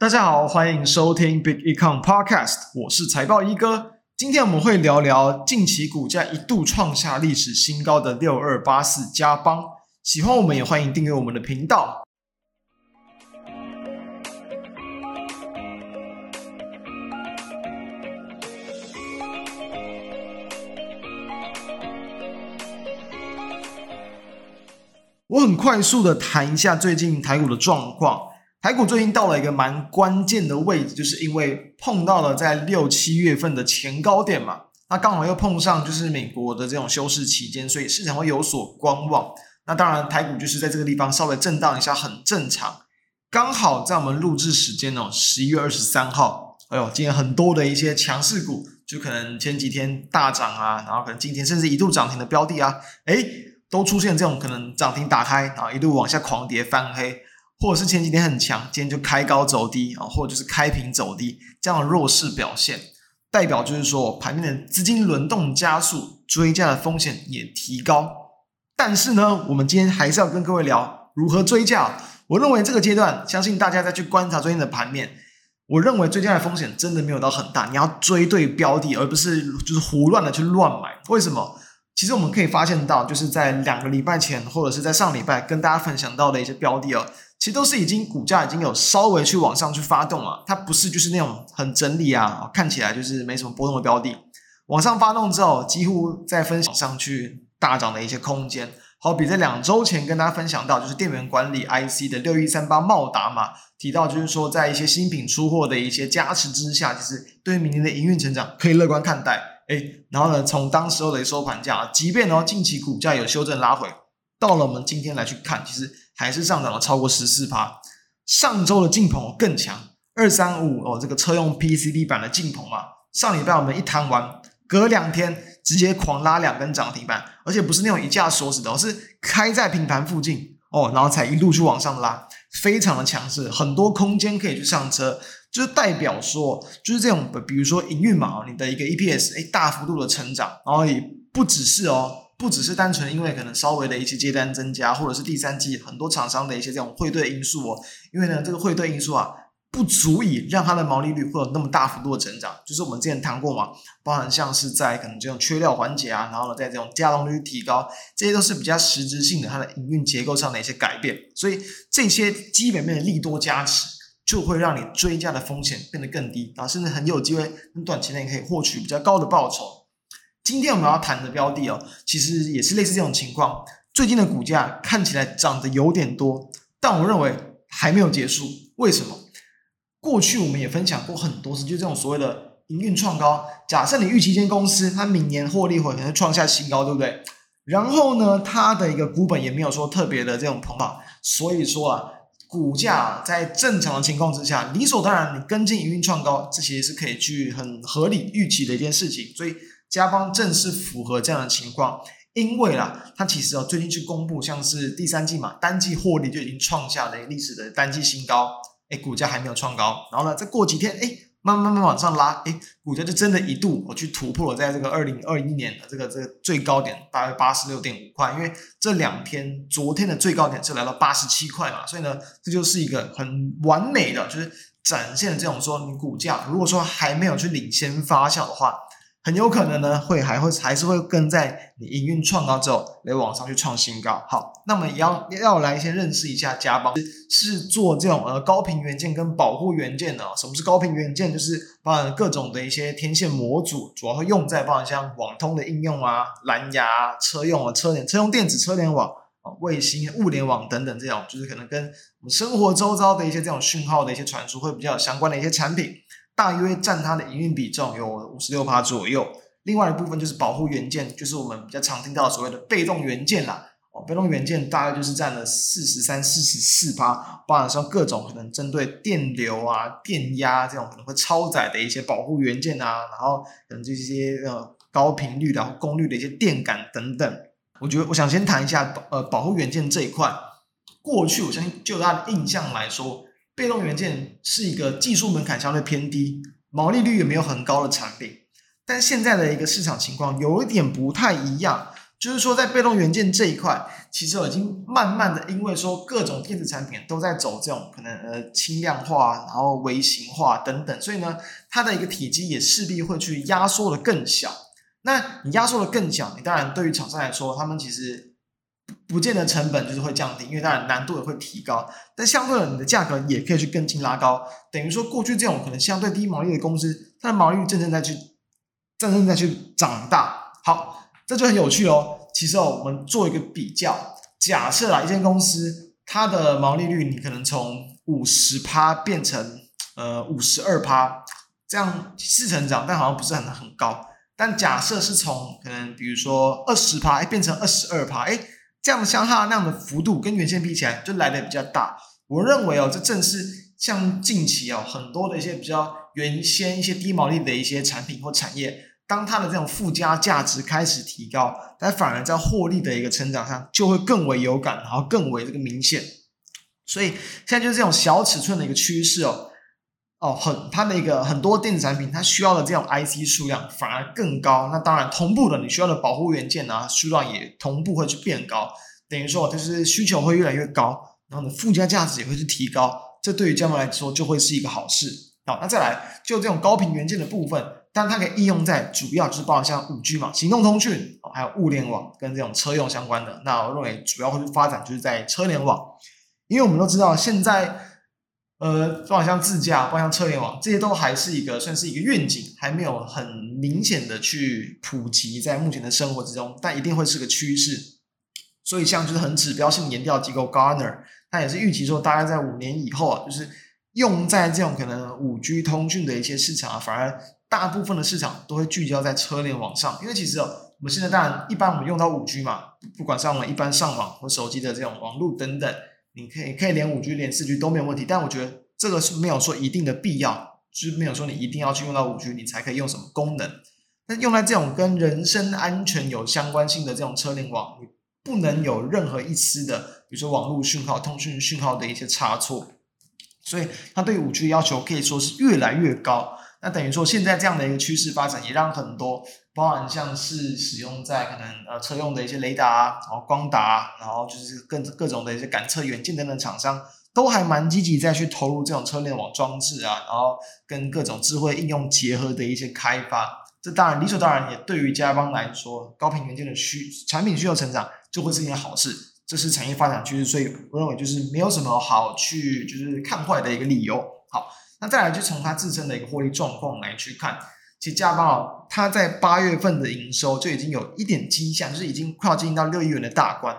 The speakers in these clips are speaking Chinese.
大家好，欢迎收听 Big Econ Podcast，我是财报一哥。今天我们会聊聊近期股价一度创下历史新高的六二八四嘉邦。喜欢我们也欢迎订阅我们的频道。我很快速的谈一下最近台股的状况。台股最近到了一个蛮关键的位置，就是因为碰到了在六七月份的前高点嘛，那刚好又碰上就是美国的这种休市期间，所以市场会有所观望。那当然，台股就是在这个地方稍微震荡一下，很正常。刚好在我们录制时间哦，十一月二十三号，哎呦，今天很多的一些强势股，就可能前几天大涨啊，然后可能今天甚至一度涨停的标的啊，诶，都出现这种可能涨停打开，然后一路往下狂跌翻黑。或者是前几天很强，今天就开高走低啊，或者就是开平走低，这样的弱势表现，代表就是说盘面的资金轮动加速，追价的风险也提高。但是呢，我们今天还是要跟各位聊如何追价。我认为这个阶段，相信大家再去观察最近的盘面，我认为追价的风险真的没有到很大。你要追对标的，而不是就是胡乱的去乱买。为什么？其实我们可以发现到，就是在两个礼拜前，或者是在上礼拜跟大家分享到的一些标的哦。其实都是已经股价已经有稍微去往上去发动了，它不是就是那种很整理啊，看起来就是没什么波动的标的，往上发动之后，几乎在分享上去大涨的一些空间。好比在两周前跟大家分享到，就是电源管理 IC 的六一三八茂达嘛，提到就是说在一些新品出货的一些加持之下，其实对明年的营运成长可以乐观看待。诶，然后呢，从当时候的收盘价，即便呢近期股价有修正拉回，到了我们今天来去看，其实。还是上涨了超过十四趴。上周的劲鹏更强，二三五哦，这个车用 PCB 板的劲鹏嘛，上礼拜我们一谈完，隔两天直接狂拉两根涨停板，而且不是那种一架锁死的，而是开在平盘附近哦，然后才一路去往上拉，非常的强势，很多空间可以去上车，就是代表说，就是这种，比如说营运嘛，你的一个 EPS 诶大幅度的成长，然后也不只是哦。不只是单纯因为可能稍微的一些接单增加，或者是第三季很多厂商的一些这种汇兑因素哦，因为呢这个汇兑因素啊不足以让它的毛利率会有那么大幅度的成长，就是我们之前谈过嘛，包含像是在可能这种缺料环节啊，然后呢在这种稼动率提高，这些都是比较实质性的它的营运结构上的一些改变，所以这些基本面的利多加持，就会让你追加的风险变得更低，然后甚至很有机会很短期内可以获取比较高的报酬。今天我们要谈的标的哦，其实也是类似这种情况。最近的股价看起来涨得有点多，但我认为还没有结束。为什么？过去我们也分享过很多次，就这种所谓的营运创高。假设你预期一间公司它明年获利会可能创下新高，对不对？然后呢，它的一个股本也没有说特别的这种膨胀，所以说啊，股价在正常的情况之下，理所当然你跟进营运创高，这些是可以去很合理预期的一件事情。所以。嘉邦正是符合这样的情况，因为啦，它其实哦最近去公布，像是第三季嘛，单季获利就已经创下了历史的单季新高，诶，股价还没有创高，然后呢，再过几天，诶，慢慢慢慢往上拉，诶，股价就真的一度我去突破了在这个二零二一年的这个这个最高点，大概八十六点五块，因为这两天昨天的最高点是来到八十七块嘛，所以呢，这就是一个很完美的，就是展现了这种说你股价如果说还没有去领先发酵的话。很有可能呢，会还会还是会跟在你营运创高之后来往上去创新高。好，那么也要要来先认识一下嘉邦是做这种呃高频元件跟保护元件的。什么是高频元件？就是包含各种的一些天线模组，主要会用在包含像网通的应用啊、蓝牙、车用啊、车联、车用电子、车联网啊、卫星、物联网等等这种，就是可能跟我们生活周遭的一些这种讯号的一些传输会比较相关的一些产品。大约占它的营运比重有五十六趴左右，另外一部分就是保护元件，就是我们比较常听到所谓的被动元件啦。哦，被动元件大概就是占了四十三、四十四趴，包含像各种可能针对电流啊、电压这种可能会超载的一些保护元件啊，然后可能这些呃高频率的功率的一些电感等等。我觉得我想先谈一下保呃保护元件这一块，过去我相信就它的印象来说。被动元件是一个技术门槛相对偏低、毛利率也没有很高的产品，但现在的一个市场情况有一点不太一样，就是说，在被动元件这一块，其实已经慢慢的，因为说各种电子产品都在走这种可能呃轻量化，然后微型化等等，所以呢，它的一个体积也势必会去压缩的更小。那你压缩的更小，你当然对于厂商来说，他们其实不见得成本就是会降低，因为当然难度也会提高，但相对的，你的价格也可以去跟进拉高。等于说，过去这种可能相对低毛利的公司，它的毛利率正正在去正正在去长大。好。这就很有趣哦。其实哦，我们做一个比较，假设啊，一间公司它的毛利率，你可能从五十趴变成呃五十二趴，这样是成长，但好像不是很很高。但假设是从可能比如说二十趴变成二十二趴，哎，这样的相差那样的幅度跟原先比起来就来得比较大。我认为哦，这正是像近期哦很多的一些比较原先一些低毛利的一些产品或产业。当它的这种附加价值开始提高，它反而在获利的一个成长上就会更为有感，然后更为这个明显。所以现在就是这种小尺寸的一个趋势哦，哦，很它的一个很多电子产品它需要的这种 IC 数量反而更高。那当然同步的你需要的保护元件啊数量也同步会去变高，等于说就是需求会越来越高，然后呢附加价值也会去提高。这对于加盟来说就会是一个好事。好，那再来就这种高频元件的部分。但它可以应用在主要就是包括像五 G 嘛，行动通讯，还有物联网跟这种车用相关的。那我认为主要会去发展就是在车联网，因为我们都知道现在，呃，包括像自驾，包括像车联网，这些都还是一个算是一个愿景，还没有很明显的去普及在目前的生活之中，但一定会是个趋势。所以像就是很指标性研调机构 Garner，它也是预期说大概在五年以后啊，就是用在这种可能五 G 通讯的一些市场啊，反而。大部分的市场都会聚焦在车联网上，因为其实哦，我们现在当然一般我们用到五 G 嘛，不管是我们一般上网或手机的这种网络等等，你可以可以连五 G 连四 G 都没有问题。但我觉得这个是没有说一定的必要，就是没有说你一定要去用到五 G 你才可以用什么功能。那用在这种跟人身安全有相关性的这种车联网，你不能有任何一丝的，比如说网络讯号、通讯讯号的一些差错。所以它对五 G 要求可以说是越来越高。那等于说，现在这样的一个趋势发展，也让很多，包含像是使用在可能呃车用的一些雷达，然后光达，然后就是各各种的一些感测元件等等厂商，都还蛮积极在去投入这种车联网装置啊，然后跟各种智慧应用结合的一些开发。这当然理所当然，也对于嘉邦来说，高频元件的需产品需求成长，就会是一件好事。这是产业发展趋势，所以我认为就是没有什么好去就是看坏的一个理由。好。那再来就从它自身的一个获利状况来去看，其实嘉邦哦，它在八月份的营收就已经有一点迹象，就是已经快要进到六亿元的大关，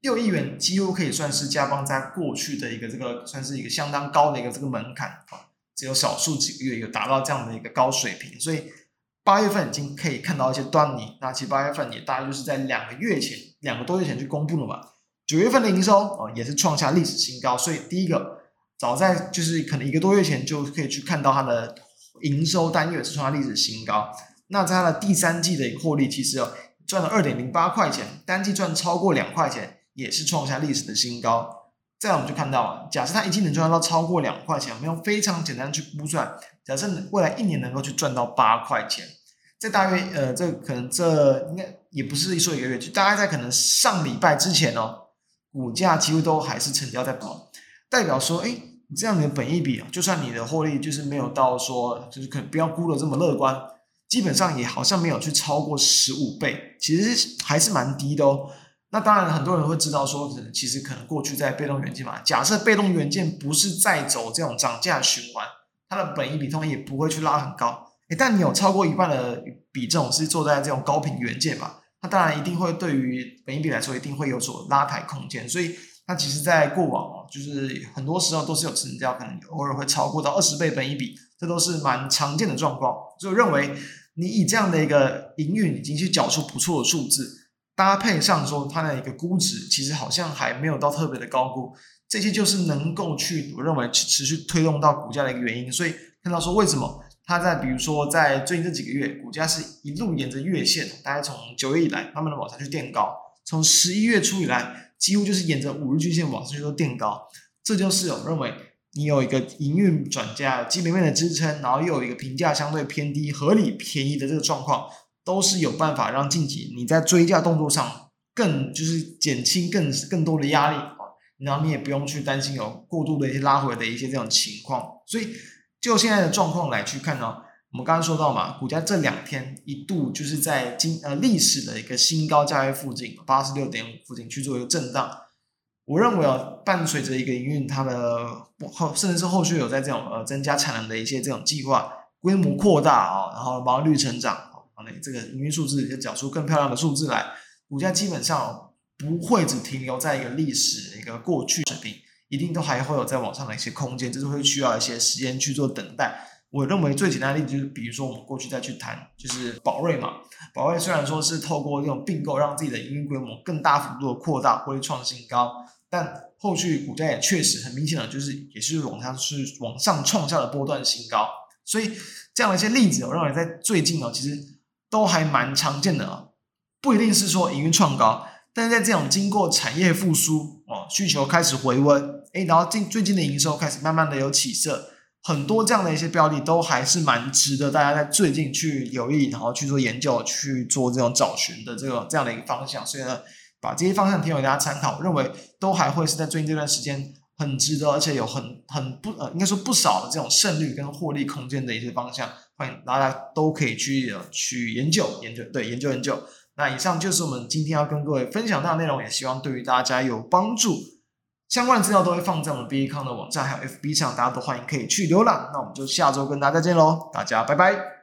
六亿元几乎可以算是嘉邦在过去的一个这个算是一个相当高的一个这个门槛，只有少数几个月有达到这样的一个高水平，所以八月份已经可以看到一些端倪。那其实八月份也大概就是在两个月前，两个多月前去公布了嘛，九月份的营收哦也是创下历史新高，所以第一个。早在就是可能一个多月前就可以去看到它的营收单月是创下历史新高。那在它的第三季的一个获利，其实哦赚了二点零八块钱，单季赚超过两块钱，也是创下历史的新高。再来我们就看到，假设它一季能赚到超过两块钱，我们用非常简单去估算，假设未来一年能够去赚到八块钱，这大约呃这可能这应该也不是一说一个月，就大概在可能上礼拜之前哦，股价几乎都还是成交在跑，代表说哎。这样的本益比啊，就算你的获利就是没有到说，就是可能不要估的这么乐观，基本上也好像没有去超过十五倍，其实还是蛮低的哦。那当然很多人会知道说，其实可能过去在被动元件嘛，假设被动元件不是在走这种涨价循环，它的本益比通常也不会去拉很高。诶，但你有超过一半的比重是做在这种高频元件嘛，那当然一定会对于本益比来说一定会有所拉抬空间，所以。它其实，在过往，就是很多时候都是有成交，可能偶尔会超过到二十倍本益比，这都是蛮常见的状况。所以我认为，你以这样的一个营运已经去缴出不错的数字，搭配上说它的一个估值，其实好像还没有到特别的高估，这些就是能够去我认为持续推动到股价的一个原因。所以看到说为什么它在比如说在最近这几个月，股价是一路沿着月线，大概从九月以来慢慢的往上去垫高，从十一月初以来。几乎就是沿着五日均线往上去做垫高，这就是我认为你有一个营运转嫁基本面的支撑，然后又有一个评价相对偏低、合理便宜的这个状况，都是有办法让近期你在追价动作上更就是减轻更更多的压力啊，然后你也不用去担心有过度的一些拉回的一些这种情况。所以就现在的状况来去看呢，我们刚刚说到嘛，股价这两天一度就是在今呃历史的一个新高价位附近八十六点五附近去做一个震荡。我认为啊，伴随着一个营运它的后甚至是后续有在这种呃增加产能的一些这种计划，规模扩大啊，然后毛利率成长。那这个营运数字就讲出更漂亮的数字来，股价基本上不会只停留在一个历史一个过去水平，一定都还会有在往上的一些空间，这是会需要一些时间去做等待。我认为最简单的例子就是，比如说我们过去再去谈，就是宝瑞嘛，宝瑞虽然说是透过这种并购让自己的营运规模更大幅度的扩大，会创新高，但后续股价也确实很明显的就是也是往上是往上创下了波段新高，所以这样的一些例子，我认为在最近呢，其实。都还蛮常见的啊，不一定是说营运创高，但是在这种经过产业复苏哦，需求开始回温，诶，然后近最近的营收开始慢慢的有起色，很多这样的一些标的都还是蛮值得大家在最近去留意，然后去做研究，去做这种找寻的这个这样的一个方向。所以呢，把这些方向提供给大家参考，认为都还会是在最近这段时间很值得，而且有很很不呃，应该说不少的这种胜率跟获利空间的一些方向。欢迎大家都可以去去研究研究，对，研究研究。那以上就是我们今天要跟各位分享到的内容，也希望对于大家有帮助。相关的资料都会放在我们 BECON 的网站还有 FB 上，大家都欢迎可以去浏览。那我们就下周跟大家再见喽，大家拜拜。